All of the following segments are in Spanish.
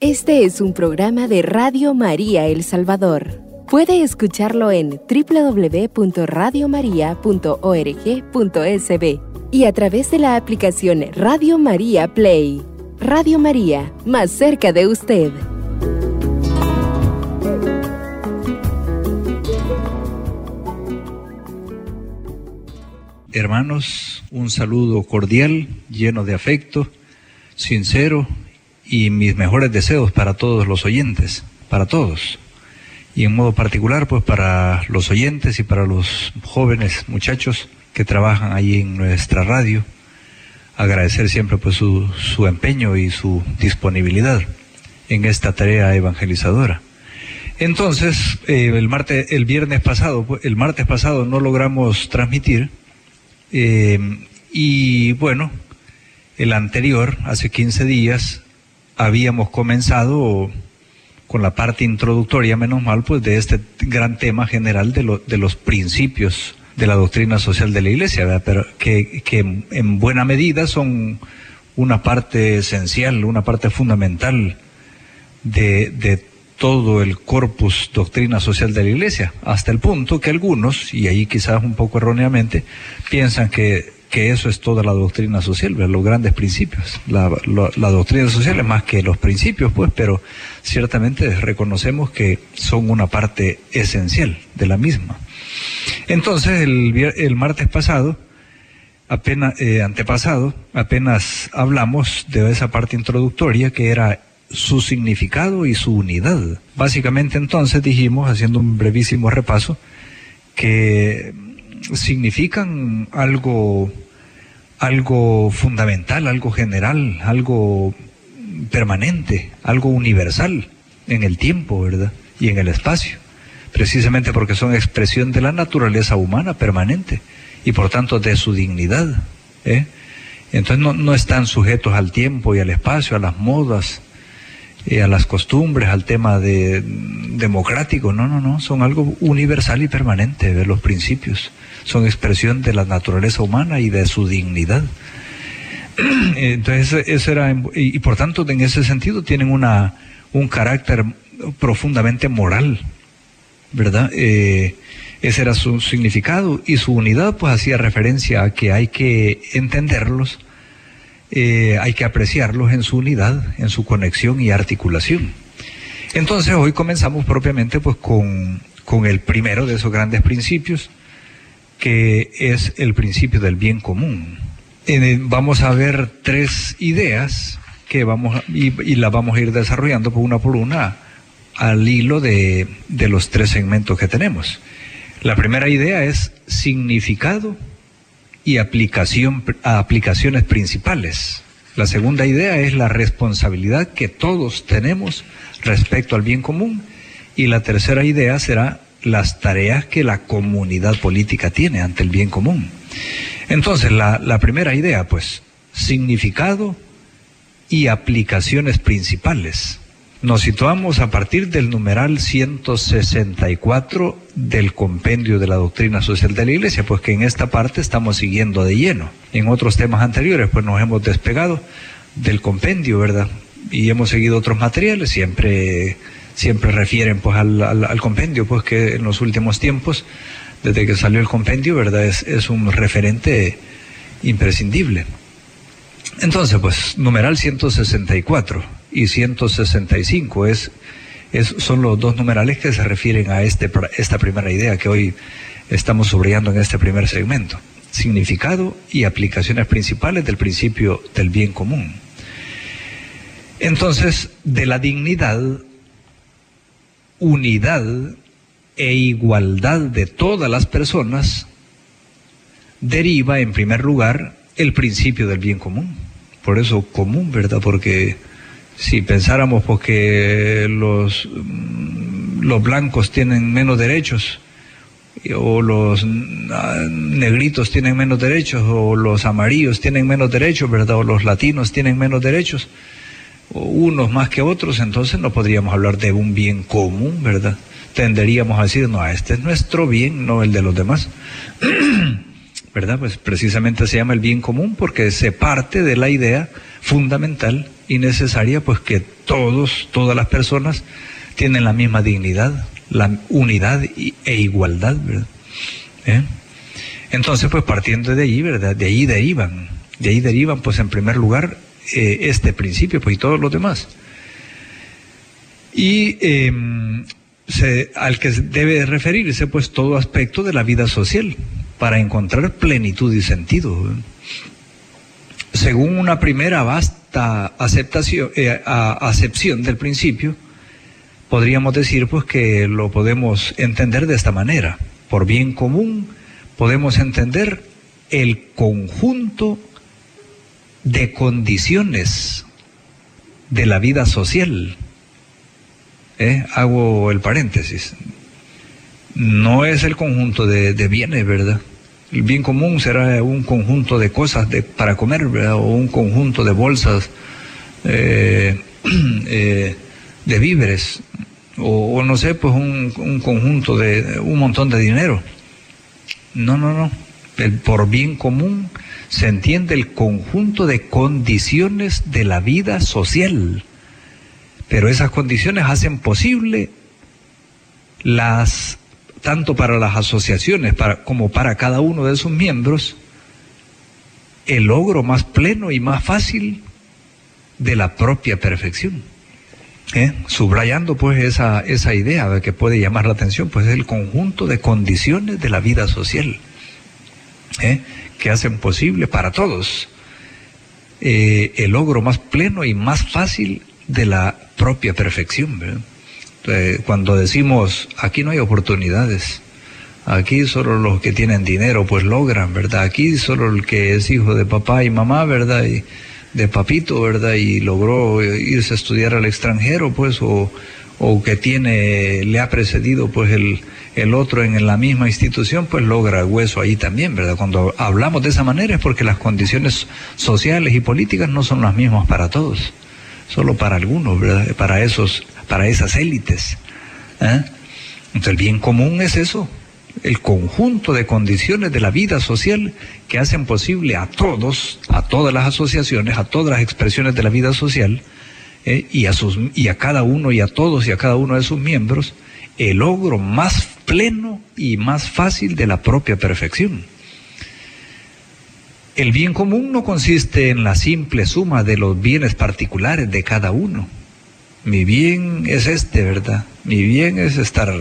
Este es un programa de Radio María El Salvador. Puede escucharlo en www.radiomaria.org.sb y a través de la aplicación Radio María Play. Radio María, más cerca de usted. Hermanos, un saludo cordial, lleno de afecto, sincero y mis mejores deseos para todos los oyentes, para todos. Y en modo particular, pues para los oyentes y para los jóvenes muchachos que trabajan ahí en nuestra radio, agradecer siempre pues su, su empeño y su disponibilidad en esta tarea evangelizadora. Entonces, eh, el martes, el viernes pasado, pues, el martes pasado no logramos transmitir, eh, y bueno, el anterior, hace 15 días, habíamos comenzado con la parte introductoria, menos mal, pues de este gran tema general de, de los principios de la doctrina social de la Iglesia, pero que, en buena medida son una parte esencial, una parte fundamental de, de todo el corpus doctrina social de la Iglesia, hasta el punto que algunos, y ahí quizás un poco erróneamente, piensan que que eso es toda la doctrina social, los grandes principios. La, la, doctrina social es más que los principios, pues, pero ciertamente reconocemos que son una parte esencial de la misma. Entonces, el, el martes pasado, apenas, eh, antepasado, apenas hablamos de esa parte introductoria que era su significado y su unidad. Básicamente entonces dijimos, haciendo un brevísimo repaso, que significan algo, algo fundamental, algo general, algo permanente, algo universal en el tiempo, ¿verdad? Y en el espacio, precisamente porque son expresión de la naturaleza humana permanente y por tanto de su dignidad. ¿eh? Entonces no, no están sujetos al tiempo y al espacio, a las modas, a las costumbres, al tema de, democrático. No, no, no, son algo universal y permanente de los principios. Son expresión de la naturaleza humana y de su dignidad. Entonces, eso era, y, por tanto, en ese sentido, tienen una, un carácter profundamente moral, ¿verdad? Eh, ese era su significado y su unidad, pues hacía referencia a que hay que entenderlos eh, hay que apreciarlos en su unidad, en su conexión y articulación. Entonces hoy comenzamos propiamente pues con, con el primero de esos grandes principios, que es el principio del bien común. vamos a ver tres ideas que vamos y, y las vamos a ir desarrollando por una por una al hilo de, de los tres segmentos que tenemos. La primera idea es significado y aplicación, aplicaciones principales. La segunda idea es la responsabilidad que todos tenemos respecto al bien común. Y la tercera idea será las tareas que la comunidad política tiene ante el bien común. Entonces, la, la primera idea, pues, significado y aplicaciones principales. Nos situamos a partir del numeral 164 del compendio de la doctrina social de la Iglesia, pues que en esta parte estamos siguiendo de lleno. En otros temas anteriores, pues nos hemos despegado del compendio, ¿verdad? Y hemos seguido otros materiales, siempre, siempre refieren pues al, compendio, pues que en los últimos tiempos, desde que salió el compendio, ¿verdad? Es, es un referente imprescindible. Entonces, pues, numeral 164 y 165 es, es, son los dos numerales que se refieren a este, esta primera idea que hoy estamos subrayando en este primer segmento. Significado y aplicaciones principales del principio del bien común. Entonces, de la dignidad, unidad e igualdad de todas las personas, deriva en primer lugar el principio del bien común. Por eso común, ¿verdad? Porque si pensáramos porque los, los blancos tienen menos derechos, o los ah, negritos tienen menos derechos, o los amarillos tienen menos derechos, ¿verdad? O los latinos tienen menos derechos, o unos más que otros, entonces no podríamos hablar de un bien común, ¿verdad? Tenderíamos a decir, no, este es nuestro bien, no el de los demás. ¿verdad? Pues precisamente se llama el bien común porque se parte de la idea fundamental y necesaria, pues que todos, todas las personas tienen la misma dignidad, la unidad e igualdad, ¿verdad? ¿Eh? Entonces, pues partiendo de ahí, ¿verdad? De ahí derivan, de ahí derivan, pues en primer lugar, eh, este principio, pues y todos los demás. Y em, al que debe referirse, pues todo aspecto de la vida social, para encontrar plenitud y sentido. Según una primera vasta aceptación, eh, acepción del principio, podríamos decir pues que lo podemos entender de esta manera. Por bien común podemos entender el conjunto de condiciones de la vida social. ¿Eh? Hago el paréntesis. No es el conjunto de, bienes, ¿verdad? El bien común será un conjunto de cosas para comer. O un conjunto de bolsas eh, eh, de víveres, o, no sé, pues un, un, conjunto de un montón de dinero. No, no, no. Por bien común se entiende el conjunto de condiciones de la vida social. Pero esas condiciones hacen posible las, tanto para las asociaciones como para cada uno de sus miembros, el logro más pleno y más fácil de la propia perfección. ¿Eh? Subrayando pues esa, esa idea de que puede llamar la atención, pues es el conjunto de condiciones de la vida social. ¿Eh? que hacen posible para todos eh, el logro más pleno y más fácil de la propia perfección. Cuando decimos aquí no hay oportunidades, aquí solo los que tienen dinero pues logran, ¿verdad? Aquí solo el que es hijo de papá y mamá, ¿verdad? Y de papito, ¿verdad? Y logró irse a estudiar al extranjero, pues, o, o que tiene, le ha precedido pues el, el otro en la misma institución, pues logra hueso ahí también, ¿verdad? Cuando hablamos de esa manera es porque las condiciones sociales y políticas no son las mismas para todos, solo para algunos, ¿verdad? Para esos, para esas élites. ¿eh? Entonces el bien común es eso, el conjunto de condiciones de la vida social que hacen posible a todos, a todas las asociaciones, a todas las expresiones de la vida social, ¿eh? y, a sus, y a cada uno y a todos y a cada uno de sus miembros, el logro más pleno y más fácil de la propia perfección. El bien común no consiste en la simple suma de los bienes particulares de cada uno. Mi bien es este, ¿verdad? Mi bien es estar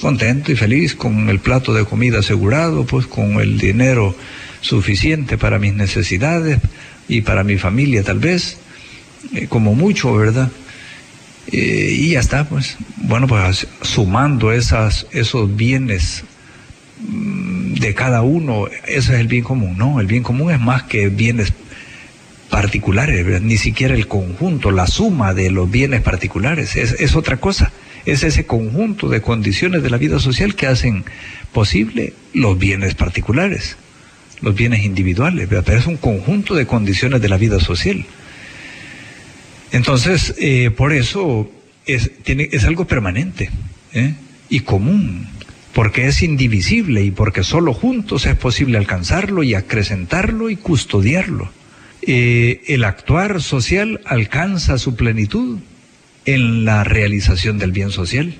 contento y feliz con el plato de comida asegurado, pues con el dinero suficiente para mis necesidades y para mi familia tal vez, eh, como mucho, ¿verdad? Eh, y ya está, pues. Bueno, pues sumando esas, esos bienes mm, de cada uno, ese es el bien común. No, el bien común es más que bienes particulares, ni siquiera el conjunto, la suma de los bienes particulares, es, es otra cosa. Es ese conjunto de condiciones de la vida social que hacen posible los bienes particulares, los bienes individuales, pero es un conjunto de condiciones de la vida social. Entonces, eh, por eso es, tiene, es algo permanente ¿eh? y común, porque es indivisible y porque solo juntos es posible alcanzarlo y acrecentarlo y custodiarlo. Eh, el actuar social alcanza su plenitud en la realización del bien social.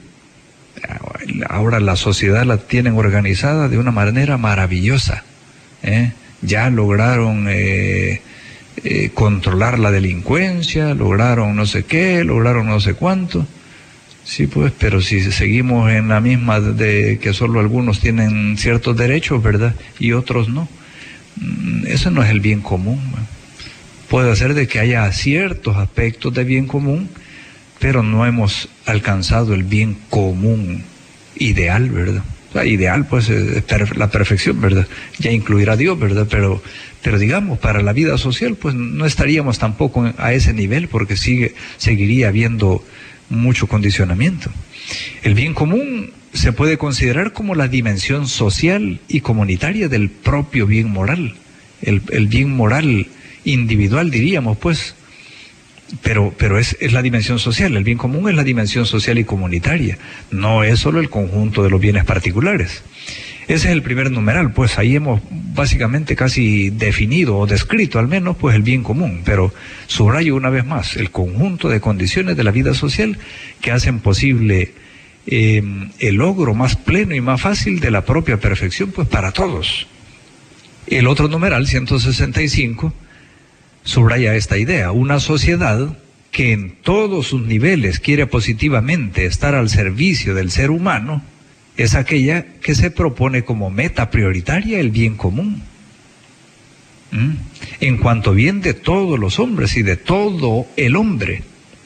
Ahora la sociedad la tienen organizada de una manera maravillosa. Ya lograron eh, controlar la delincuencia, lograron no sé qué, lograron no sé cuánto. Sí, pues, pero si seguimos en la misma de que solo algunos tienen ciertos derechos, ¿verdad? Y otros no. Mm, eso no es el bien común. Puede ser de que haya ciertos aspectos de bien común, pero no hemos alcanzado el bien común ideal, ¿verdad? ideal, pues, es la perfección, ¿verdad? Ya incluirá a Dios, ¿verdad? Pero, pero digamos, para la vida social, pues no estaríamos tampoco a ese nivel porque sigue, seguiría habiendo mucho condicionamiento. El bien común se puede considerar como la dimensión social y comunitaria del propio bien moral. El bien moral individual, diríamos, pues, pero, pero es, la dimensión social, el bien común es la dimensión social y comunitaria, no es solo el conjunto de los bienes particulares. Ese es el primer numeral, pues ahí hemos básicamente casi definido o descrito al menos pues el bien común, pero subrayo una vez más el conjunto de condiciones de la vida social que hacen posible eh, el logro más pleno y más fácil de la propia perfección pues para todos. El otro numeral, 165, subraya esta idea, una sociedad que en todos sus niveles quiere positivamente estar al servicio del ser humano, es aquella que se propone como meta prioritaria el bien común. ¿Mm? En cuanto bien de todos los hombres y de todo el hombre,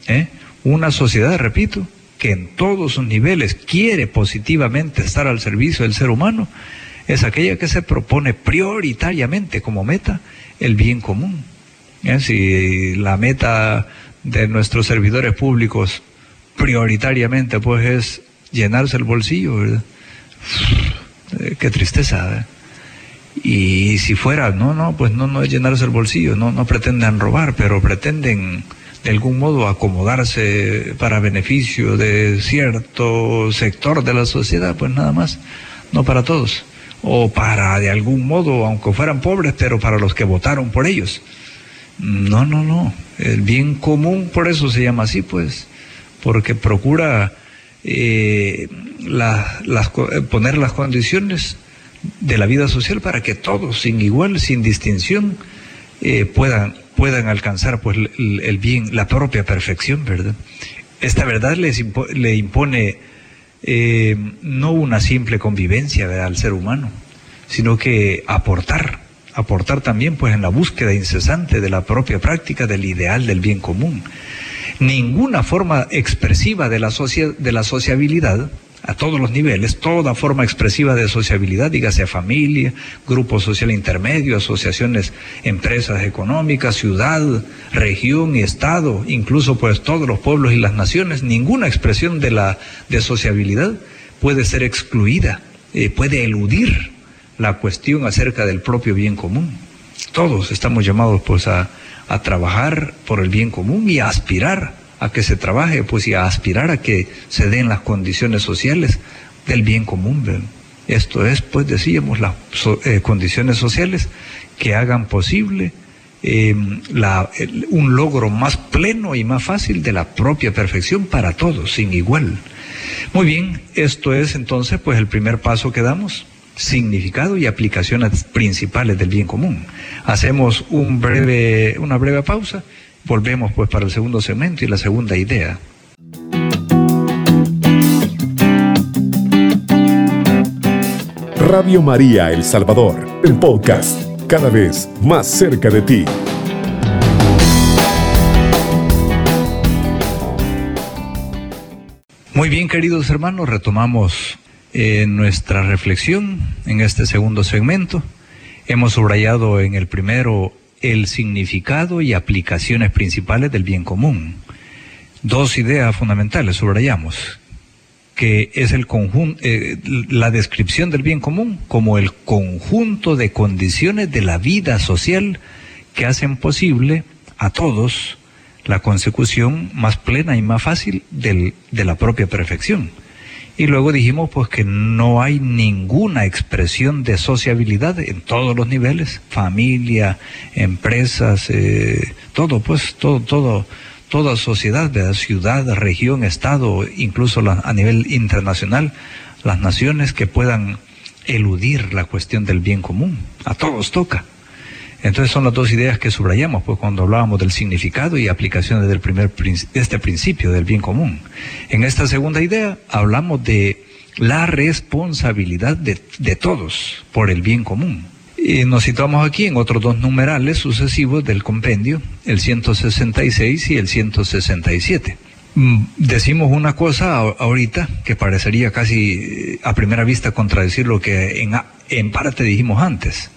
¿eh? una sociedad, repito, que en todos sus niveles quiere positivamente estar al servicio del ser humano, es aquella que se propone prioritariamente como meta el bien común. ¿Eh? Si la meta de nuestros servidores públicos prioritariamente pues es llenarse el bolsillo, ¿verdad? Eh, qué tristeza. ¿eh? Y si fuera, no, no, pues no, no es llenarse el bolsillo, no, no pretenden robar, pero pretenden de algún modo acomodarse para beneficio de cierto sector de la sociedad, pues nada más, no para todos. O para de algún modo, aunque fueran pobres, pero para los que votaron por ellos. No, no, no. El bien común, por eso se llama así, pues, porque procura eh, las, eh, poner las condiciones de la vida social para que todos, sin igual, sin distinción, eh, puedan, puedan alcanzar pues el, bien, la propia perfección, ¿verdad? Esta verdad les le impone eh, no una simple convivencia al ser humano, sino que aportar, aportar también pues en la búsqueda incesante de la propia práctica del ideal del bien común. Ninguna forma expresiva de la, de la sociabilidad a todos los niveles, toda forma expresiva de sociabilidad, dígase familia, grupo social intermedio, asociaciones, empresas económicas, ciudad, región y estado, incluso pues todos los pueblos y las naciones, ninguna expresión de la de sociabilidad puede ser excluida, eh, puede eludir la cuestión acerca del propio bien común. Todos estamos llamados pues a, a trabajar por el bien común y a aspirar a que se trabaje, pues y a aspirar a que se den las condiciones sociales del bien común. Esto es, pues decíamos, las eh, condiciones sociales que hagan posible eh, la, un logro más pleno y más fácil de la propia perfección para todos, sin igual. Muy bien, esto es entonces pues el primer paso que damos significado y aplicaciones principales del bien común. Hacemos un breve, una breve pausa, volvemos pues para el segundo segmento y la segunda idea. Radio María El Salvador, el podcast, cada vez más cerca de ti. Muy bien, queridos hermanos, retomamos en nuestra reflexión en este segundo segmento. Hemos subrayado en el primero el significado y aplicaciones principales del bien común. Dos ideas fundamentales subrayamos, que es el conjunto, eh, la descripción del bien común como el conjunto de condiciones de la vida social que hacen posible a todos la consecución más plena y más fácil del, de la propia perfección. Y luego dijimos pues que no hay ninguna expresión de sociabilidad en todos los niveles, familia, empresas, eh, todo pues, todo, todo, toda sociedad, ciudad, región, estado, incluso a nivel internacional, las naciones que puedan eludir la cuestión del bien común. A todos toca. Entonces son las dos ideas que subrayamos, pues cuando hablábamos del significado y aplicaciones del primer este principio del bien común. En esta segunda idea hablamos de la responsabilidad de, de todos por el bien común. Y nos situamos aquí en otros dos numerales sucesivos del compendio, el 166 y el 167. Mm, decimos una cosa ahorita que parecería casi eh, a primera vista contradecir lo que en, en parte dijimos antes,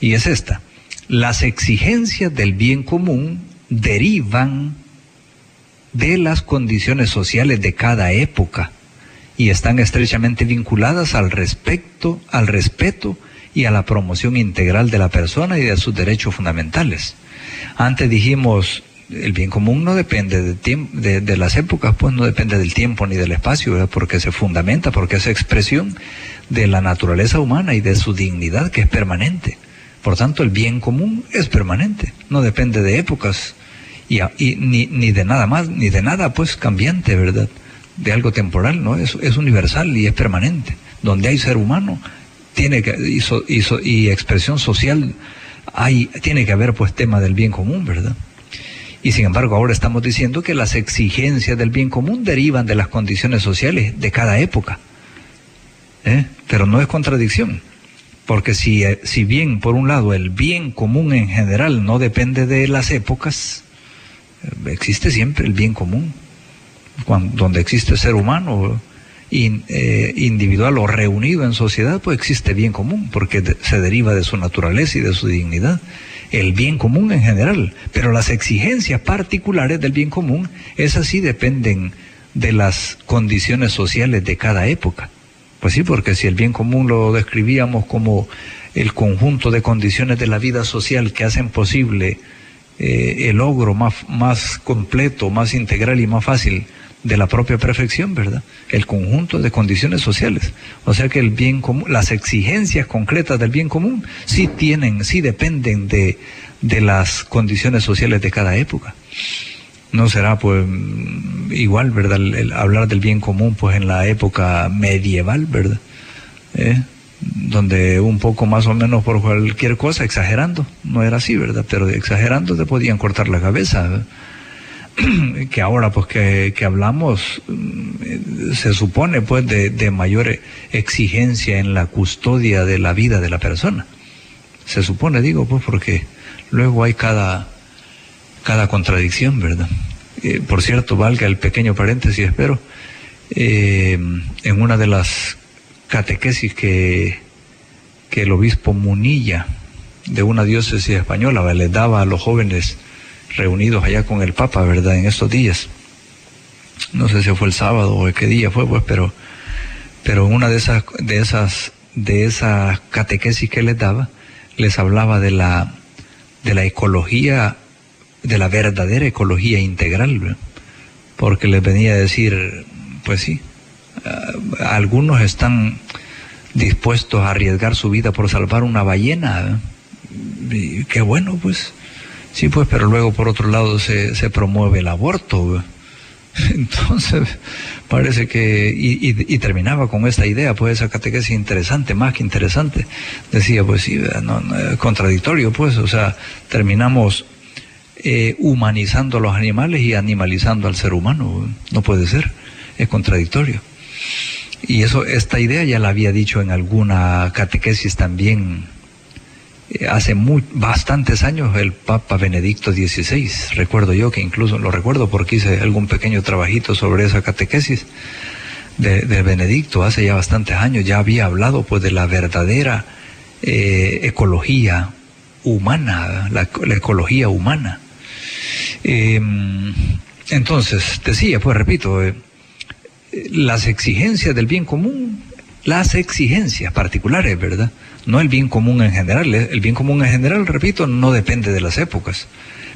y es esta las exigencias del bien común derivan de las condiciones sociales de cada época y están estrechamente vinculadas al respecto, al respeto y a la promoción integral de la persona y de sus derechos fundamentales. Antes dijimos el bien común no depende de, de, las épocas, pues no depende del tiempo ni del espacio, porque se fundamenta, porque es expresión de la naturaleza humana y de su dignidad que es permanente. Por tanto, el bien común es permanente, no depende de épocas y, ni, ni, de nada más, ni de nada pues cambiante, ¿verdad? De algo temporal, ¿no? Es, universal y es permanente. Donde hay ser humano, tiene que, y, y expresión social, hay, tiene que haber pues tema del bien común, ¿verdad? Y sin embargo, ahora estamos diciendo que las exigencias del bien común derivan de las condiciones sociales de cada época. ¿eh? Pero no es contradicción. Porque si, eh, si bien, por un lado, el bien común en general no depende de las épocas, eh, existe siempre el bien común. Cuando, donde existe ser humano individual o reunido en sociedad, pues existe bien común, porque se deriva de su naturaleza y de su dignidad el bien común en general, pero las exigencias particulares del bien común, esas sí dependen de las condiciones sociales de cada época. Pues sí, porque si el bien común lo describíamos como el conjunto de condiciones de la vida social que hacen posible eh, el logro más, más completo, más integral y más fácil de la propia perfección, ¿verdad? El conjunto de condiciones sociales. O sea que el bien común, las exigencias concretas del bien común sí tienen, sí dependen de, de las condiciones sociales de cada época. No será pues igual, ¿verdad? Hablar del bien común pues en la época medieval, ¿verdad? ¿Eh? donde un poco más o menos por cualquier cosa, exagerando, no era así, ¿verdad? Pero exagerando te podían cortar la cabeza. que ahora pues que, hablamos mm, se supone pues de, mayor exigencia en la custodia de la vida de la persona. Se supone, digo, pues porque luego hay cada, cada contradicción, ¿verdad? Eh, por cierto, valga el pequeño paréntesis, espero, eh, en una de las catequesis que, que el obispo Munilla de una diócesis española le daba a los jóvenes reunidos allá con el Papa, ¿verdad? En estos días. No sé si fue el sábado o qué día fue, pues, pero, pero una de esas, de esas, de esas catequesis que les daba, les hablaba de la, de la ecología, de la verdadera ecología integral, porque les venía a decir, pues sí, algunos están dispuestos a arriesgar su vida por salvar una ballena. Y qué bueno, pues. Sí, pues, pero luego por otro lado se, se promueve el aborto. Entonces, parece que, y, terminaba con esta idea, pues esa catequesis interesante, más que interesante. Decía, pues sí, no, contradictorio, pues, o sea, terminamos eh, humanizando a los animales y animalizando al ser humano. No puede ser, es contradictorio. Y eso, esta idea ya la había dicho en alguna catequesis también eh, hace muy, bastantes años el Papa Benedicto XVI, recuerdo yo que incluso lo recuerdo porque hice algún pequeño trabajito sobre esa catequesis de, Benedicto hace ya bastantes años, ya había hablado pues de la verdadera eh, ecología humana, la, ecología humana. Em, entonces, decía, pues repito, eh, las exigencias del bien común, las exigencias particulares, ¿verdad? no el bien común en general. ¿eh? El bien común en general, repito, no depende de las épocas,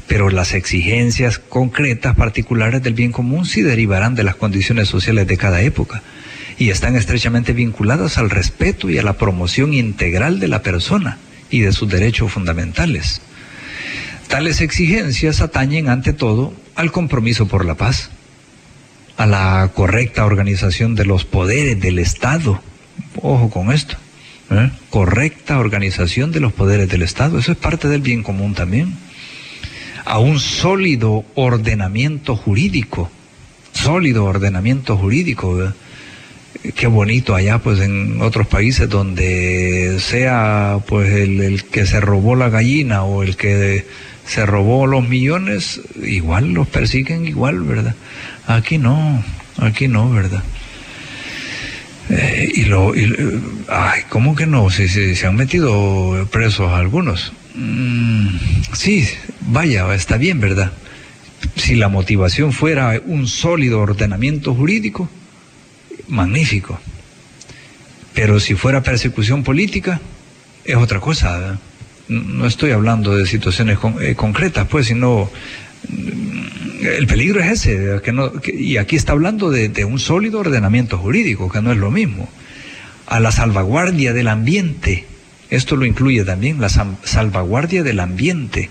pero las exigencias concretas particulares del bien común sí derivarán de las condiciones sociales de cada época y están estrechamente vinculadas al respeto y a la promoción integral de la persona y de sus derechos fundamentales. Tales exigencias atañen ante todo al compromiso por la paz, a la correcta organización de los poderes del Estado, ojo con esto, ¿eh? correcta organización de los poderes del Estado, eso es parte del bien común también, a un sólido ordenamiento jurídico, sólido ordenamiento jurídico. Qué bonito allá, pues en otros países donde sea pues el que se robó la gallina o el que se robó los millones, igual los persiguen igual, ¿verdad? Aquí no, aquí no, ¿verdad? Eh, y lo, ay, ¿cómo que no? Si, se han metido presos algunos. Mm, sí, vaya, está bien, ¿verdad? Si la motivación fuera un sólido ordenamiento jurídico, magnífico. Pero si fuera persecución política, es otra cosa. No estoy hablando de situaciones eh, concretas, pues, sino El peligro es ese, y aquí está hablando de, de un sólido ordenamiento jurídico, que no es lo mismo. A la salvaguardia del ambiente, esto lo incluye también, la salvaguardia del ambiente,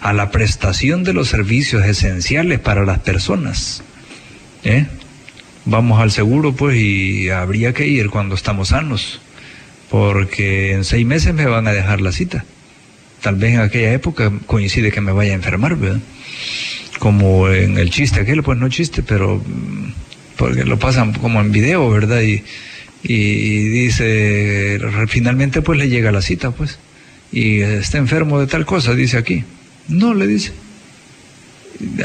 a la prestación de los servicios esenciales para las personas. ¿eh? Vamos al seguro, pues, y habría que ir cuando estamos sanos, porque en seis meses me van a dejar la cita. Tal vez en aquella época coincide que me vaya a enfermar, ¿verdad? Como en el chiste aquel, pues no chiste, pero mm, porque lo pasan como en video, ¿verdad? Y, y dice, finalmente pues le llega la cita, pues, y está enfermo de tal cosa, dice aquí. No, le dice.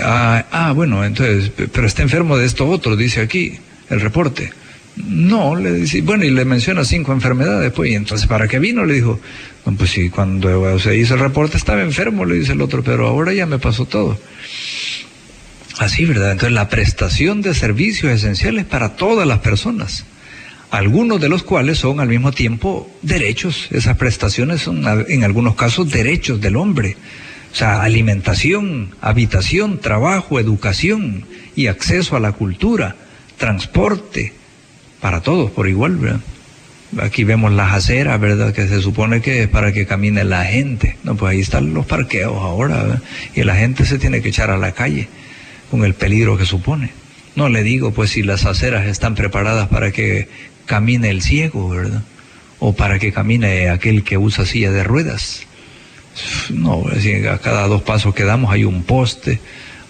Ah, ah, bueno, entonces, pero está enfermo de esto otro, dice aquí el reporte. No, le dice, bueno, y le menciona cinco enfermedades, pues, y entonces, ¿para qué vino? Le dijo, pues sí, cuando se hizo el reporte estaba enfermo, le dice el otro, pero ahora ya me pasó todo. Así, ¿verdad? Entonces, la prestación de servicios esenciales para todas las personas, algunos de los cuales son al mismo tiempo derechos, esas prestaciones son en algunos casos derechos del hombre o sea, alimentación, habitación, trabajo, educación y acceso a la cultura, transporte, para todos por igual, ¿verdad? Aquí vemos las aceras, ¿verdad? Que se supone que es para que camine la gente. No, pues ahí están los parqueos ahora, ¿verdad? Y la gente se tiene que echar a la calle con el peligro que supone. No le digo, pues, si las aceras están preparadas para que camine el ciego, ¿verdad? O para que camine aquel que usa silla de ruedas. No, a cada dos pasos que damos hay un poste,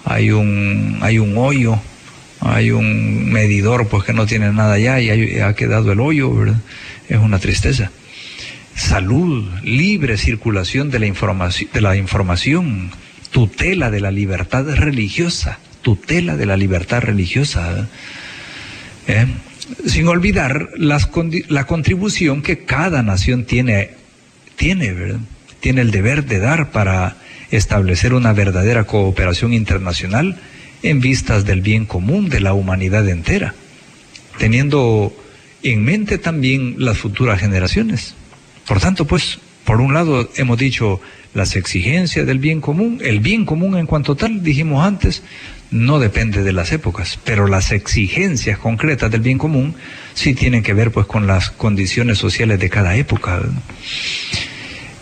hay un, hay un hoyo, hay un medidor pues que no tiene nada ya y ha quedado el hoyo, ¿verdad? Es una tristeza. Salud, libre circulación de la información, de la información, tutela de la libertad religiosa, tutela de la libertad religiosa. ¿eh? Sin olvidar las, la contribución que cada nación tiene, tiene, ¿verdad? tiene el deber de dar para establecer una verdadera cooperación internacional en vistas del bien común de la humanidad entera, teniendo en mente también las futuras generaciones. Por tanto, pues, por un lado hemos dicho las exigencias del bien común, el bien común en cuanto tal, dijimos antes, no depende de las épocas, pero las exigencias concretas del bien común sí tienen que ver pues con las condiciones sociales de cada época.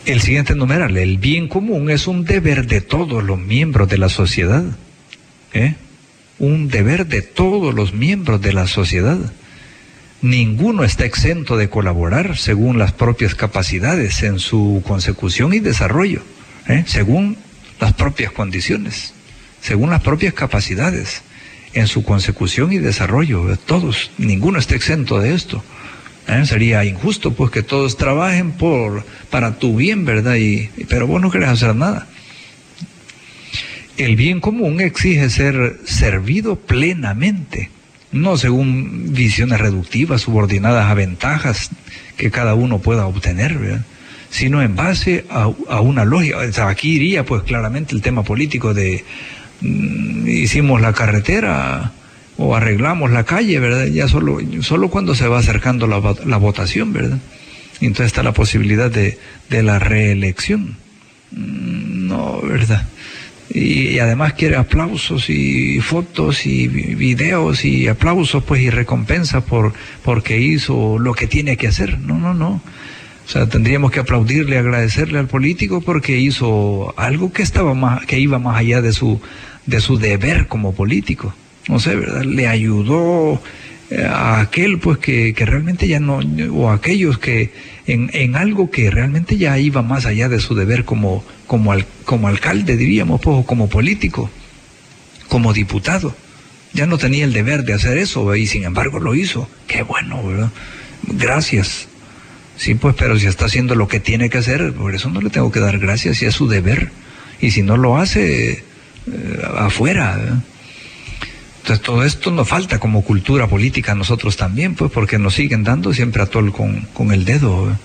El siguiente numeral, el bien común es un deber de todos los miembros de la sociedad. ¿Eh? Un deber de todos los miembros de la sociedad. Ninguno está exento de colaborar según las propias capacidades en su consecución y desarrollo, ¿eh? según las propias condiciones, según las propias capacidades en su consecución y desarrollo. Todos, ninguno está exento de esto. ¿Eh? Sería injusto pues que todos trabajen por, para tu bien, ¿verdad? Y, pero vos no querés hacer nada. El bien común exige ser servido plenamente, no según visiones reductivas, subordinadas a ventajas que cada uno pueda obtener, sino en base a, una lógica. aquí iría pues claramente el tema político de mm, hicimos la carretera, o arreglamos la calle, ¿verdad? Ya solo, solo cuando se va acercando la, la votación, ¿verdad? Entonces está la posibilidad de, de la reelección. Mm, no, ¿verdad? Y, además quiere aplausos y fotos y videos y aplausos pues y recompensa por porque hizo lo que tiene que hacer. No, no, no. O sea, tendríamos que aplaudirle, agradecerle al político porque hizo algo que estaba más, que iba más allá de su, de su deber como político no sé, ¿verdad? Le ayudó a aquel pues que, que, realmente ya no, o aquellos que en, en, algo que realmente ya iba más allá de su deber como, como, al, como alcalde, diríamos, pues, como político, como diputado. Ya no tenía el deber de hacer eso y sin embargo lo hizo. Qué bueno. Gracias. Sí, pues, pero si está haciendo lo que tiene que hacer, por eso no le tengo que dar gracias, si es su deber. Y si no lo hace, eh, afuera. Entonces todo esto nos falta como cultura política a nosotros también, pues porque nos siguen dando siempre a todo con, con el dedo.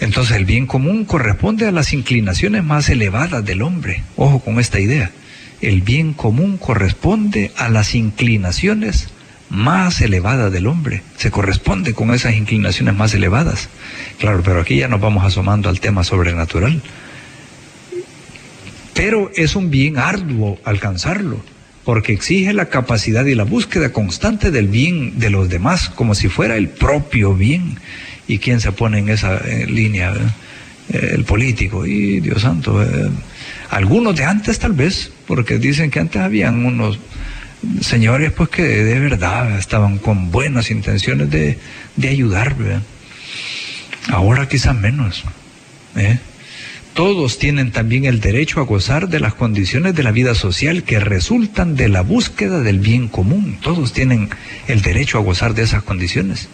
Entonces el bien común corresponde a las inclinaciones más elevadas del hombre. Ojo con esta idea. El bien común corresponde a las inclinaciones más elevadas del hombre. Se corresponde con esas inclinaciones más elevadas. Claro, pero aquí ya nos vamos asomando al tema sobrenatural pero es un bien arduo alcanzarlo, porque exige la capacidad y la búsqueda constante del bien de los demás, como si fuera el propio bien. ¿Y quién se pone en esa eh, línea? Eh, el político. Y Dios santo, eh, algunos de antes tal vez, porque dicen que antes habían unos señores pues que de verdad estaban con buenas intenciones de, de ayudar. Ahora quizás menos. ¿eh? Todos tienen también el derecho a gozar de las condiciones de la vida social que resultan de la búsqueda del bien común. Todos tienen el derecho a gozar de esas condiciones.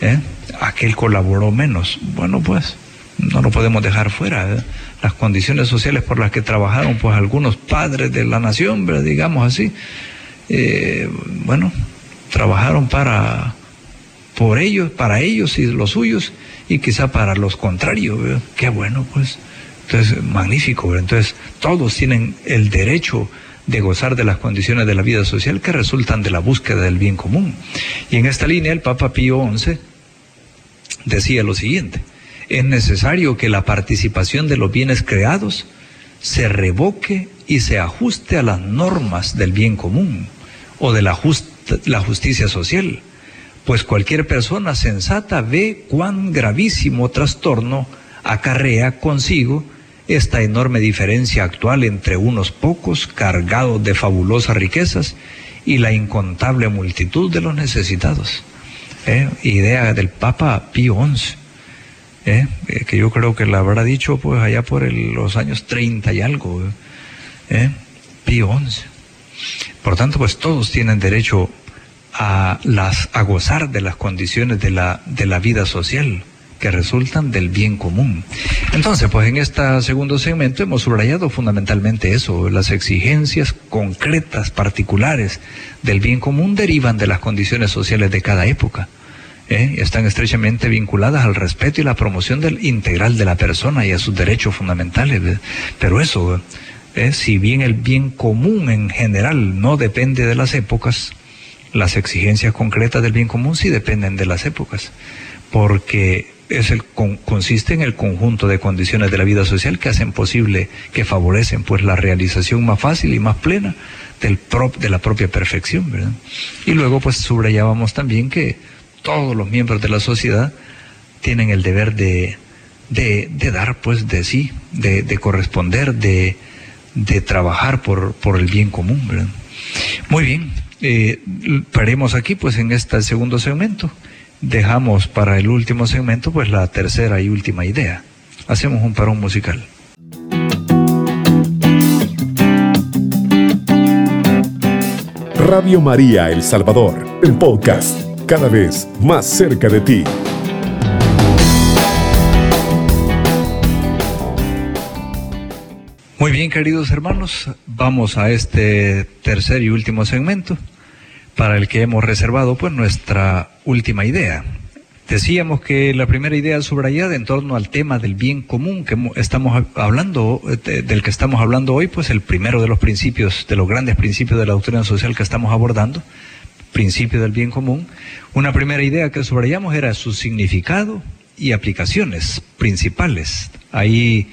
¿eh? Aquel colaboró menos. Bueno, pues no lo podemos dejar fuera. ¿eh? Las condiciones sociales por las que trabajaron pues algunos padres de la nación, digamos así, eh, bueno, trabajaron para por ellos, para ellos y los suyos, y quizá para los contrarios. Qué bueno, pues. Entonces, magnífico. Entonces, todos tienen el derecho de gozar de las condiciones de la vida social que resultan de la búsqueda del bien común. Y en esta línea, el Papa Pío XI decía lo siguiente, es necesario que la participación de los bienes creados se revoque y se ajuste a las normas del bien común o de la, la justicia social, pues cualquier persona sensata ve cuán gravísimo trastorno acarrea consigo esta enorme diferencia actual entre unos pocos cargados de fabulosas riquezas y la incontable multitud de los necesitados. ¿Eh? Idea del Papa Pío XI, ¿eh? Eh, que yo creo que la habrá dicho pues allá por los años 30 y algo, Pío XI. Por tanto, pues todos tienen derecho a, las, a gozar de las condiciones de la, de la vida social que resultan del bien común. Entonces, pues en este segundo segmento hemos subrayado fundamentalmente eso, las exigencias concretas, particulares del bien común derivan de las condiciones sociales de cada época. ¿eh? Están estrechamente vinculadas al respeto y la promoción del integral de la persona y a sus derechos fundamentales. Pero eso, ¿eh? si bien el bien común en general no depende de las épocas, las exigencias concretas del bien común sí dependen de las épocas, porque es el, consiste en el conjunto de condiciones de la vida social que hacen posible, que favorecen pues la realización más fácil y más plena del de la propia perfección. Y luego pues subrayábamos también que todos los miembros de la sociedad tienen el deber de, de, dar pues de sí, de, de corresponder, de, trabajar por, por el bien común. Muy bien, eh, paremos aquí pues en este segundo segmento dejamos para el último segmento pues la tercera y última idea. Hacemos un parón musical. Radio María El Salvador, el podcast, cada vez más cerca de ti. Muy bien, queridos hermanos, vamos a este tercer y último segmento para el que hemos reservado pues nuestra última idea. Decíamos que la primera idea subrayada en torno al tema del bien común que estamos hablando, eh, del que estamos hablando hoy, pues el primero de los principios, de los grandes principios de la doctrina social que estamos abordando, principio del bien común. Una primera idea que subrayamos era su significado y aplicaciones principales. Ahí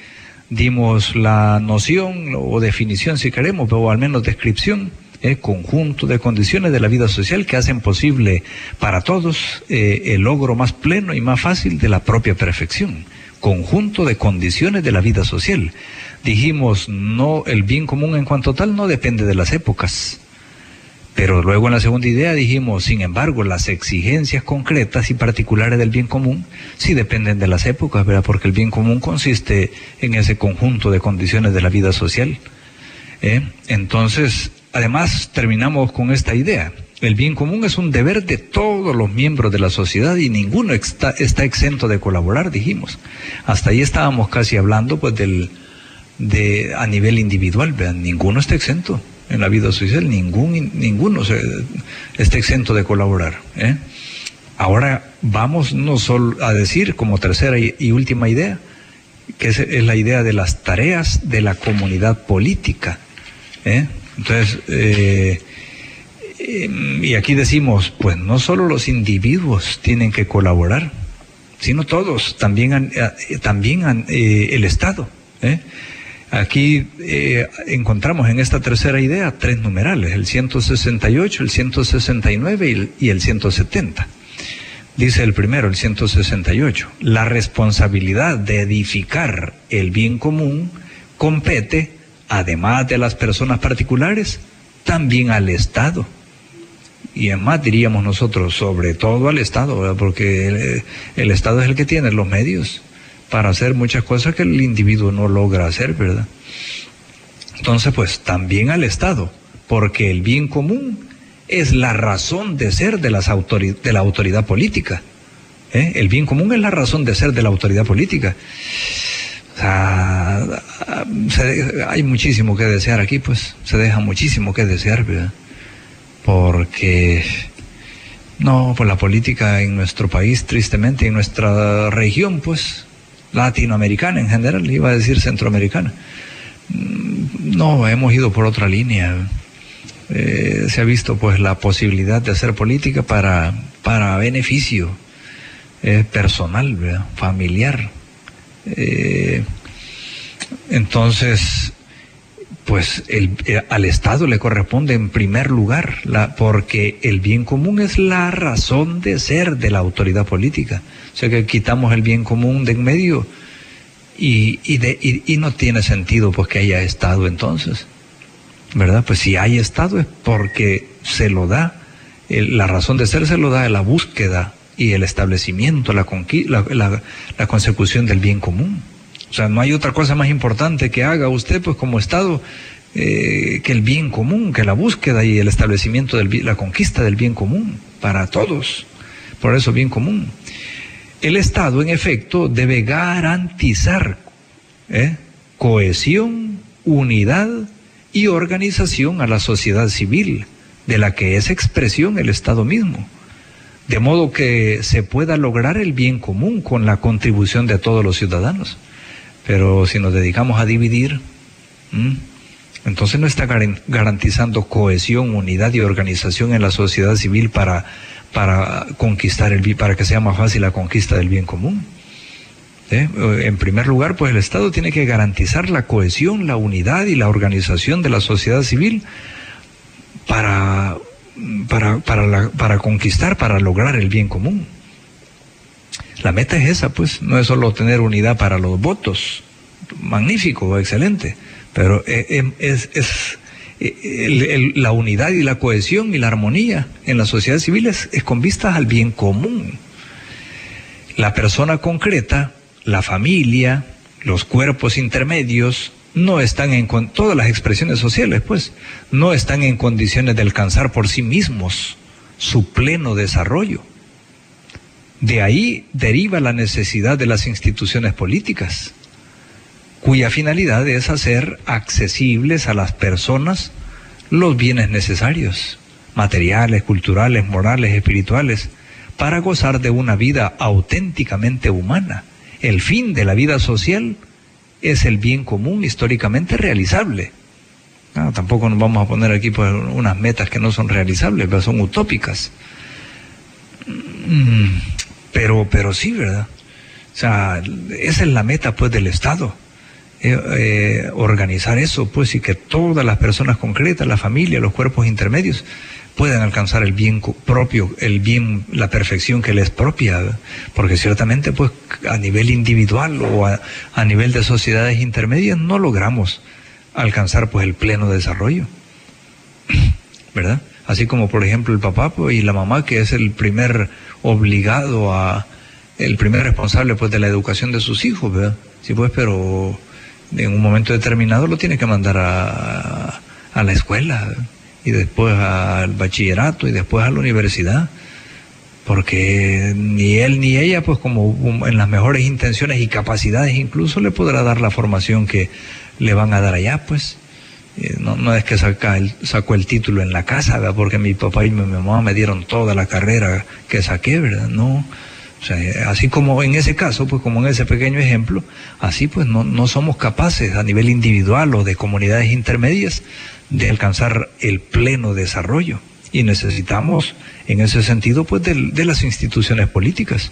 dimos la noción o definición, si queremos, o al menos descripción el conjunto de condiciones de la vida social que hacen posible para todos eh, el logro más pleno y más fácil de la propia perfección. Conjunto de condiciones de la vida social. Dijimos, no, el bien común en cuanto tal no depende de las épocas. Pero luego en la segunda idea dijimos, sin embargo, las exigencias concretas y particulares del bien común sí dependen de las épocas, ¿verdad? Porque el bien común consiste en ese conjunto de condiciones de la vida social. ¿eh? Entonces, Además, terminamos con esta idea. El bien común es un deber de todos los miembros de la sociedad y ninguno está, exento de colaborar, dijimos. Hasta ahí estábamos casi hablando pues del de a nivel individual, vean, ninguno está exento en la vida social, ningún, ninguno está exento de colaborar. ¿eh? Ahora vamos no solo a decir como tercera y, última idea, que es, la idea de las tareas de la comunidad política. ¿eh? Entonces, eh, em, y aquí decimos, pues no solo los individuos tienen que colaborar, sino todos, también, eh, también eh, el Estado. Aquí eh, encontramos en esta tercera idea tres numerales, el 168, el 169 y el 170. Dice el primero, el 168, la responsabilidad de edificar el bien común compete, además de las personas particulares, también al Estado. Y es más, diríamos nosotros, sobre todo al Estado, porque el, el Estado es el que tiene los medios para hacer muchas cosas que el individuo no logra hacer, ¿verdad? Entonces, pues también al Estado, porque el bien común es la razón de ser de, las de la autoridad política. ¿eh? El bien común es la razón de ser de la autoridad política. O sea, hay muchísimo que desear aquí, pues se deja muchísimo que desear, ¿verdad? Porque no, pues la política en nuestro país, tristemente, en nuestra región, pues latinoamericana en general, iba a decir centroamericana. Mm, no, hemos ido por otra línea. Eh, se ha visto pues la posibilidad de hacer política para, para beneficio eh, personal, familiar. Eh, entonces, pues el, al Estado le corresponde en primer lugar, la, porque el bien común es la razón de ser de la autoridad política. O sea que quitamos el bien común de en medio y, y, de, y, no tiene sentido pues que haya Estado entonces. ¿Verdad? Pues si hay Estado es porque se lo da, la razón de ser se lo da la búsqueda y el establecimiento, la, la, la consecución del bien común. O sea, no hay otra cosa más importante que haga usted, pues como Estado, eh, que el bien común, que la búsqueda y el establecimiento de la conquista del bien común para todos. Por eso bien común. El Estado, en efecto, debe garantizar ¿eh? cohesión, unidad y organización a la sociedad civil, de la que es expresión el Estado mismo de modo que se pueda lograr el bien común con la contribución de todos los ciudadanos. Pero si nos dedicamos a dividir, entonces no está garantizando cohesión, unidad y organización en la sociedad civil para, para conquistar el para que sea más fácil la conquista del bien común. ¿Eh? En primer lugar, pues el Estado tiene que garantizar la cohesión, la unidad y la organización de la sociedad civil para, para, para, para conquistar, para lograr el bien común. La meta es esa, pues, no es solo tener unidad para los votos, magnífico, excelente, pero eh, em, es, es, eh, la unidad y la cohesión y la armonía en la sociedad civil es, con vistas al bien común. La persona concreta, la familia, los cuerpos intermedios, no están en todas las expresiones sociales, pues, no están en condiciones de alcanzar por sí mismos su pleno desarrollo. De ahí deriva la necesidad de las instituciones políticas, cuya finalidad es hacer accesibles a las personas los bienes necesarios, materiales, culturales, morales, espirituales, para gozar de una vida auténticamente humana. El fin de la vida social es el bien común históricamente realizable. Ah, tampoco nos vamos a poner aquí pues, unas metas que no son realizables, pero son utópicas. Mm, pero, pero sí, ¿verdad? O sea, esa es la meta pues del Estado. Eh, eh, organizar eso, pues, y que todas las personas concretas, la familia, los cuerpos intermedios, puedan alcanzar el bien propio, el bien, la perfección que les es propia, porque ciertamente, pues, a nivel individual o a, nivel de sociedades intermedias no logramos alcanzar, pues, el pleno desarrollo, ¿verdad? Así como, por ejemplo, el papá pues, y la mamá, que es el primer obligado a, el primer responsable, pues, de la educación de sus hijos, ¿verdad? Sí, pues, pero en un momento determinado lo tiene que mandar a, a la escuela y después al bachillerato y después a la universidad porque ni él ni ella, pues como en las mejores intenciones y capacidades incluso le podrá dar la formación que le van a dar allá, pues. Eh, no, no es que saca el, sacó el título en la casa, porque mi papá y mi mamá me dieron toda la carrera que saqué, ¿verdad? No, o sea, así como en ese caso, pues como en ese pequeño ejemplo, así pues no, no somos capaces a nivel individual o de comunidades intermedias de alcanzar el pleno desarrollo. Y necesitamos, en ese sentido, pues de, las instituciones políticas,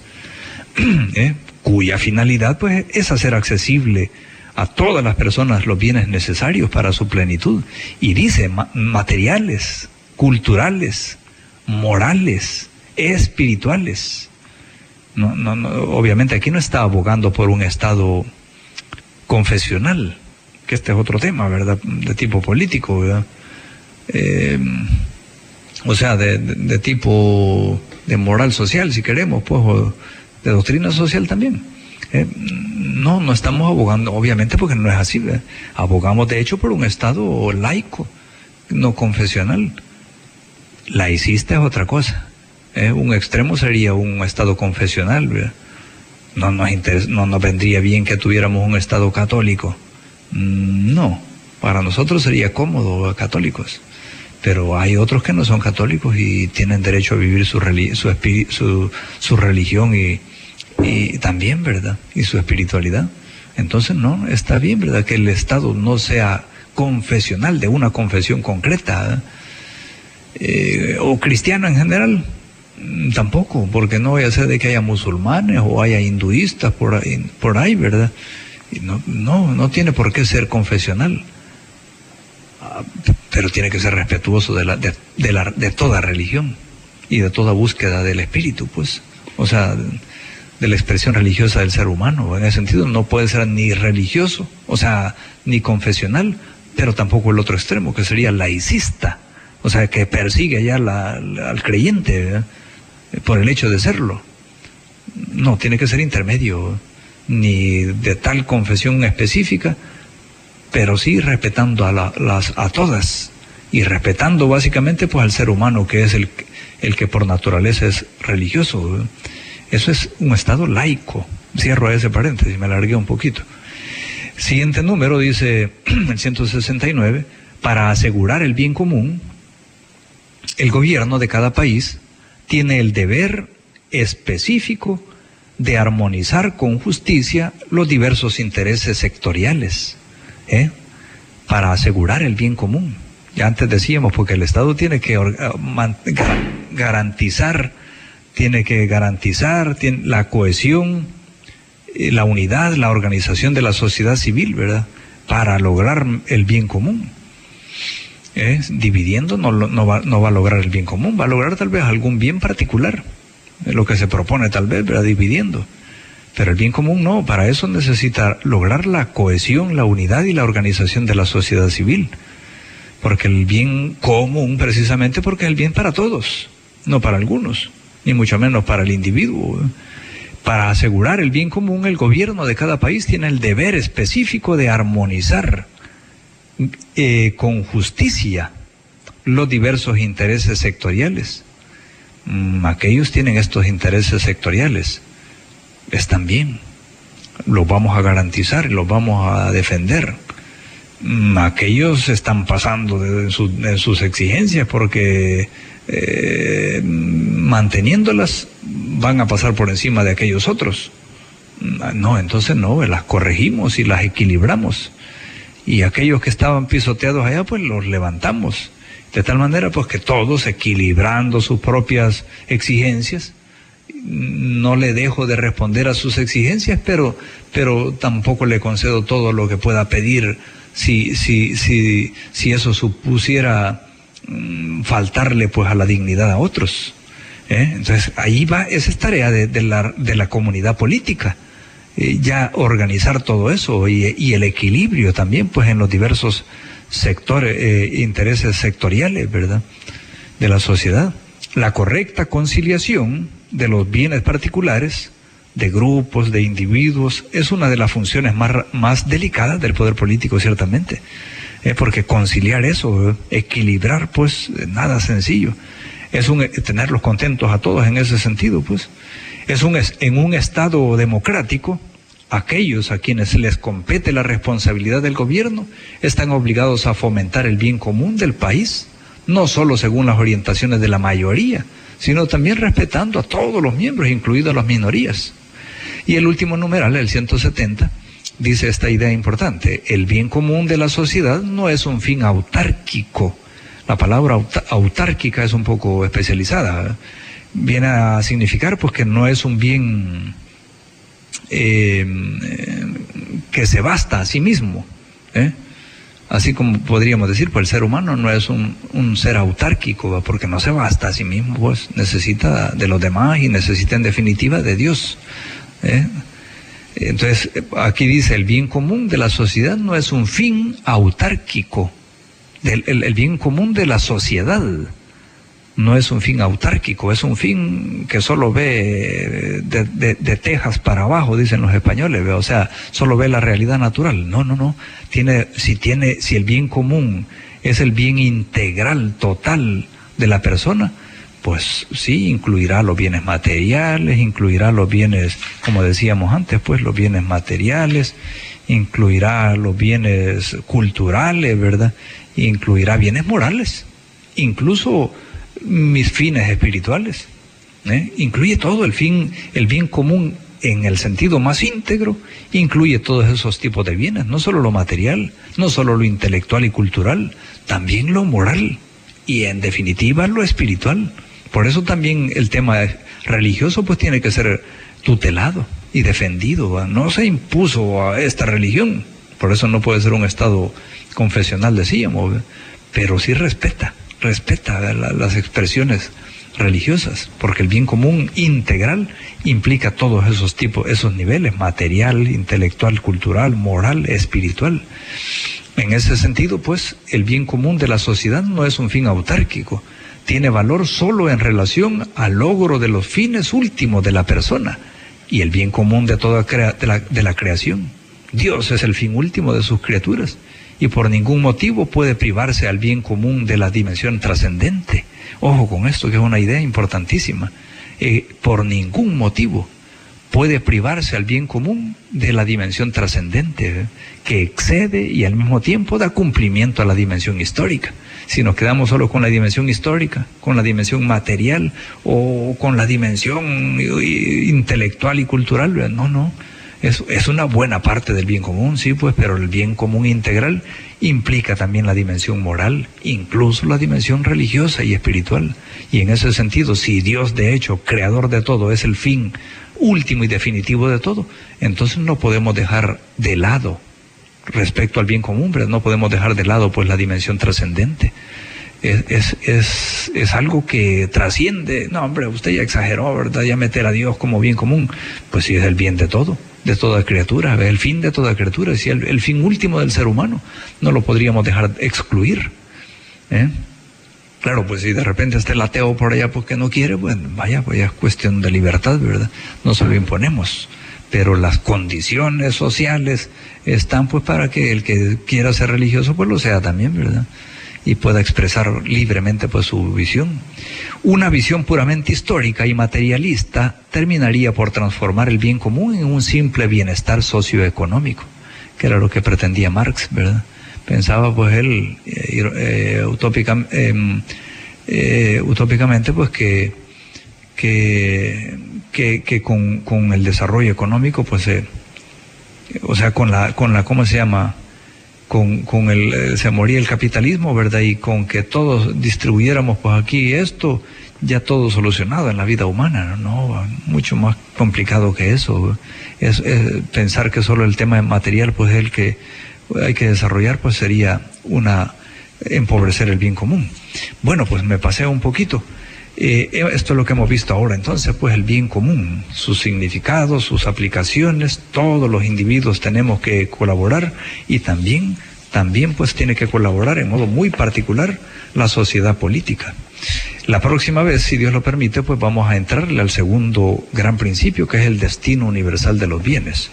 ¿eh? cuya finalidad pues es hacer accesible a todas las personas los bienes necesarios para su plenitud. Y dice materiales, culturales, morales, espirituales. No, no, obviamente aquí no está abogando por un Estado confesional, que este es otro tema, ¿verdad? De tipo político, ¿verdad? Eh, o sea, de, tipo de moral social, si queremos, pues, o de doctrina social también. Eh, no, no estamos abogando, obviamente, porque no es así. ¿verdad? Abogamos, de hecho, por un Estado laico, no confesional. Laicista es otra cosa. ¿eh? Un extremo sería un Estado confesional. ¿verdad? No, nos no nos vendría bien que tuviéramos un Estado católico. Mm, no, para nosotros sería cómodo católicos pero hay otros que no son católicos y tienen derecho a vivir su, su, su, religión y, también, ¿verdad? Y su espiritualidad. Entonces, no, está bien, ¿verdad? Que el Estado no sea confesional, de una confesión concreta, eh, o cristiano en general, mm, tampoco, porque no vaya a ser de que haya musulmanes o haya hinduistas por ahí, por ahí ¿verdad? No, no, no tiene por qué ser confesional pero tiene que ser respetuoso de, la, de, la, de toda religión y de toda búsqueda del espíritu, pues, o sea, de la expresión religiosa del ser humano. En ese sentido, no puede ser ni religioso, o sea, ni confesional, pero tampoco el otro extremo, que sería laicista, o sea, que persigue ya al creyente por el hecho de serlo. No, tiene que ser intermedio, ni de tal confesión específica, pero sí respetando a, las, a todas y respetando básicamente pues al ser humano que es el, el que por naturaleza es religioso. Eso es un estado laico. Cierro ese paréntesis, me alargué un poquito. Siguiente número dice el 169, para asegurar el bien común, el gobierno de cada país tiene el deber específico de armonizar con justicia los diversos intereses sectoriales ¿eh? para asegurar el bien común. Ya antes decíamos, porque el Estado tiene que garantizar, tiene que garantizar la cohesión, eh, la unidad, la organización de la sociedad civil, ¿verdad? Para lograr el bien común. ¿Eh? Dividiendo no, no va a lograr el bien común, va a lograr tal vez algún bien particular, lo que se propone tal vez, ¿verdad? Dividiendo. Pero el bien común no, para eso necesita lograr la cohesión, la unidad y la organización de la sociedad civil. Porque el bien común, precisamente porque es el bien para todos, no para algunos, ni mucho menos para el individuo. Para asegurar el bien común, el gobierno de cada país tiene el deber específico de armonizar eh, con justicia los diversos intereses sectoriales. Mm, aquellos tienen estos intereses sectoriales están bien. Los vamos a garantizar los vamos a defender. Mm, aquellos están pasando de, sus exigencias porque eh, manteniéndolas van a pasar por encima de aquellos otros. Mm, no, entonces no, las corregimos y las equilibramos. Y aquellos que estaban pisoteados allá, pues los levantamos. De tal manera, pues que todos equilibrando sus propias exigencias, no le dejo de responder a sus exigencias, pero, pero tampoco le concedo todo lo que pueda pedir si, si, si, si eso supusiera mm, faltarle pues a la dignidad a otros. ¿eh? Entonces ahí va, esa es tarea de, la, de la comunidad política. Eh, ya organizar todo eso y, y, el equilibrio también pues en los diversos sectores, eh, intereses sectoriales, ¿verdad? De la sociedad. La correcta conciliación de los bienes particulares, de grupos, de individuos, es una de las funciones más, más delicadas del poder político, ciertamente. Eh, porque conciliar eso, equilibrar, pues nada sencillo. Es un, tenerlos contentos a todos en ese sentido, pues. Es un, en un Estado democrático, aquellos a quienes les compete la responsabilidad del gobierno están obligados a fomentar el bien común del país, no solo según las orientaciones de la mayoría, sino también respetando a todos los miembros, incluidas las minorías. Y el último numeral, el 170, dice esta idea importante, el bien común de la sociedad no es un fin autárquico. La palabra autárquica es un poco especializada. Viene a significar pues que no es un bien eh, que se basta a sí mismo. ¿eh? Así como podríamos decir, pues el ser humano no es un, ser autárquico, porque no se basta a sí mismo, pues necesita de los demás y necesita en definitiva de Dios. ¿eh? Entonces, aquí dice, el bien común de la sociedad no es un fin autárquico, el bien común de la sociedad no es un fin autárquico, es un fin que solo ve de, Texas para abajo, dicen los españoles, o sea, solo ve la realidad natural. No, no, no. Tiene, si tiene, si el bien común es el bien integral, total de la persona, pues sí, incluirá los bienes materiales, incluirá los bienes, como decíamos antes, pues los bienes materiales, incluirá los bienes culturales, ¿verdad? Incluirá bienes morales, incluso mis fines espirituales. ¿eh? Incluye todo el fin, el bien común en el sentido más íntegro, incluye todos esos tipos de bienes, no solo lo material, no solo lo intelectual y cultural, también lo moral y en definitiva lo espiritual. Por eso también el tema religioso pues tiene que ser tutelado y defendido. No se impuso a esta religión, por eso no puede ser un estado confesional, decíamos, pero sí respeta respeta las expresiones religiosas, porque el bien común integral implica todos esos tipos, esos niveles, material, intelectual, cultural, moral, espiritual. En ese sentido, pues, el bien común de la sociedad no es un fin autárquico, tiene valor solo en relación al logro de los fines últimos de la persona y el bien común de toda de la creación. Dios es el fin último de sus criaturas y por ningún motivo puede privarse al bien común de la dimensión trascendente. Ojo con esto, que es una idea importantísima. Eh, por ningún motivo puede privarse al bien común de la dimensión trascendente, ¿eh? que excede y al mismo tiempo da cumplimiento a la dimensión histórica. Si nos quedamos solo con la dimensión histórica, con la dimensión material o con la dimensión eh, intelectual y cultural, no, no es, es, una buena parte del bien común, sí, pues, pero el bien común integral implica también la dimensión moral, incluso la dimensión religiosa y espiritual. Y en ese sentido, si Dios, de hecho, creador de todo, es el fin último y definitivo de todo, entonces no podemos dejar de lado respecto al bien común, pero no podemos dejar de lado pues la dimensión trascendente. Es, es, es, es, algo que trasciende. No, hombre, usted ya exageró, ¿verdad? Ya meter a Dios como bien común. Pues sí, es el bien de todo de toda criatura, el fin de toda criatura, es el, el fin último del ser humano, no lo podríamos dejar excluir. ¿eh? Claro, pues si de repente está el ateo por allá porque no quiere, bueno, vaya, pues es cuestión de libertad, ¿verdad? No se lo imponemos. Pero las condiciones sociales están pues para que el que quiera ser religioso pues lo sea también, ¿verdad? Y pueda expresar libremente pues su visión. Una visión puramente histórica y materialista terminaría por transformar el bien común en un simple bienestar socioeconómico, que era lo que pretendía Marx, ¿verdad? Pensaba pues él eh, eh, em, eh, utópicamente pues que, que, que, con, con, el desarrollo económico pues o sea con la, con la, ¿cómo se llama? Con, con el, eh, se moría el capitalismo, ¿verdad? Y con que todos distribuyéramos pues aquí esto, ya todo solucionado en la vida humana, ¿no? Mucho más complicado que eso. Es, pensar que solo el tema material, pues el que hay que desarrollar, pues sería una empobrecer el bien común. Bueno, pues me pasé un poquito. Eh, esto es lo que hemos visto ahora. Entonces, pues el bien común, sus significados, sus aplicaciones, todos los individuos tenemos que colaborar y también, también pues tiene que colaborar en modo muy particular la sociedad política. La próxima vez, si Dios lo permite, pues vamos a entrarle al segundo gran principio, que es el destino universal de los bienes.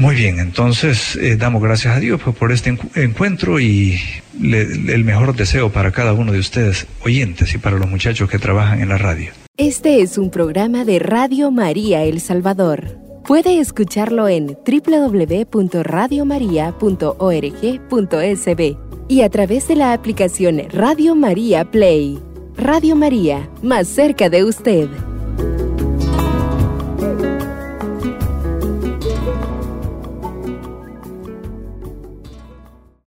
Muy bien, entonces eh, damos gracias a Dios pues, por este encuentro y el mejor deseo para cada uno de ustedes, oyentes, y para los muchachos que trabajan en la radio. Este es un programa de Radio María El Salvador. Puede escucharlo en www.radiomaria.org.sb y a través de la aplicación Radio María Play. Radio María, más cerca de usted.